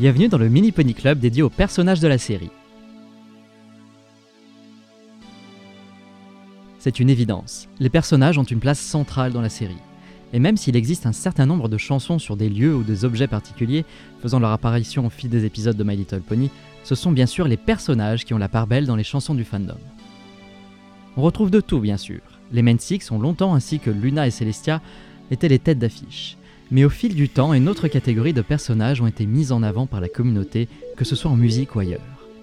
Bienvenue dans le Mini Pony Club dédié aux personnages de la série. C'est une évidence, les personnages ont une place centrale dans la série. Et même s'il existe un certain nombre de chansons sur des lieux ou des objets particuliers faisant leur apparition au fil des épisodes de My Little Pony, ce sont bien sûr les personnages qui ont la part belle dans les chansons du fandom. On retrouve de tout bien sûr. Les Main Six ont longtemps ainsi que Luna et Celestia étaient les têtes d'affiche. Mais au fil du temps, une autre catégorie de personnages ont été mis en avant par la communauté, que ce soit en musique ou ailleurs.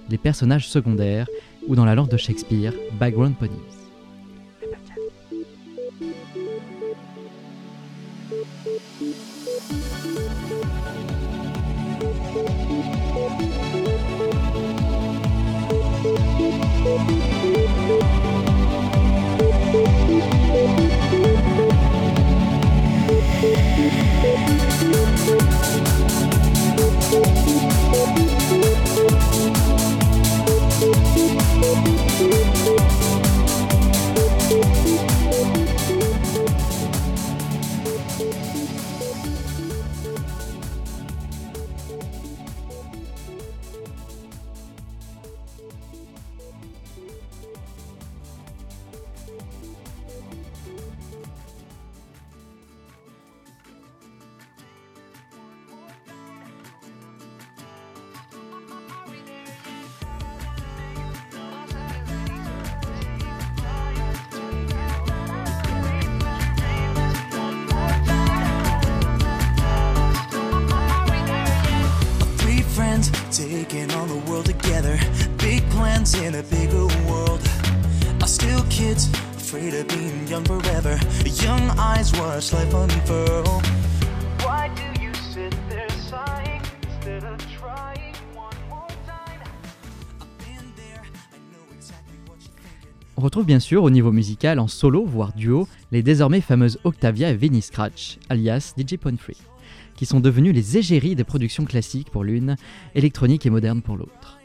Les personnages secondaires, ou dans la langue de Shakespeare, background ponies. Big plans in a bigger world. Are still kids, afraid of being young forever. Young eyes watch life unfurl. Why do you sit there sighing instead of trying one more time? I've been there, I know exactly what you're thinking. On retrouve bien sûr au niveau musical en solo, voire duo, les désormais fameuses Octavia et Vinnie Scratch, alias DJ Free qui sont devenus les égéries des productions classiques pour l'une, électroniques et modernes pour l'autre.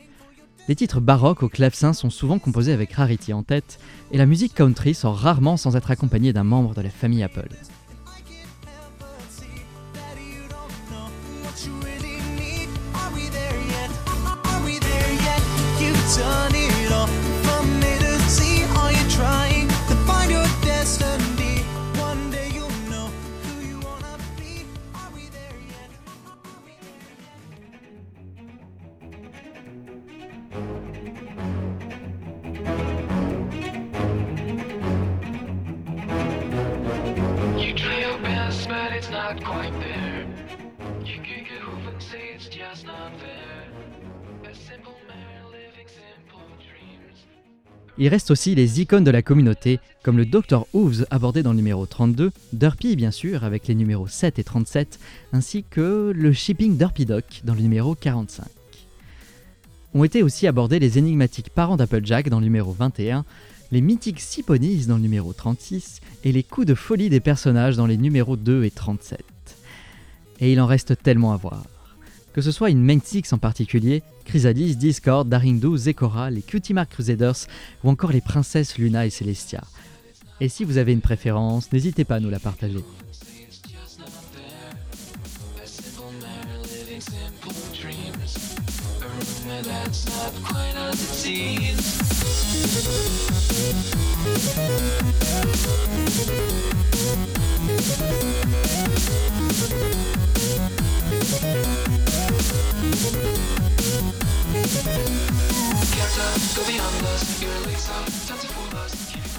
Les titres baroques au clavecin sont souvent composés avec Rarity en tête, et la musique country sort rarement sans être accompagnée d'un membre de la famille Apple. Il reste aussi les icônes de la communauté, comme le Dr. Hooves abordé dans le numéro 32, Derpy bien sûr avec les numéros 7 et 37, ainsi que le Shipping Derpy Doc dans le numéro 45. Ont été aussi abordés les énigmatiques parents d'Applejack dans le numéro 21, les mythiques Siponies dans le numéro 36 et les coups de folie des personnages dans les numéros 2 et 37. Et il en reste tellement à voir. Que ce soit une Main Six en particulier, Chrysalis, Discord, Darindu, Zekora, les Cutie Mark Crusaders ou encore les princesses Luna et Celestia. Et si vous avez une préférence, n'hésitez pas à nous la partager. a rumor that's not quite a disease. Kept up, go beyond us, your leaks up, time to fool us,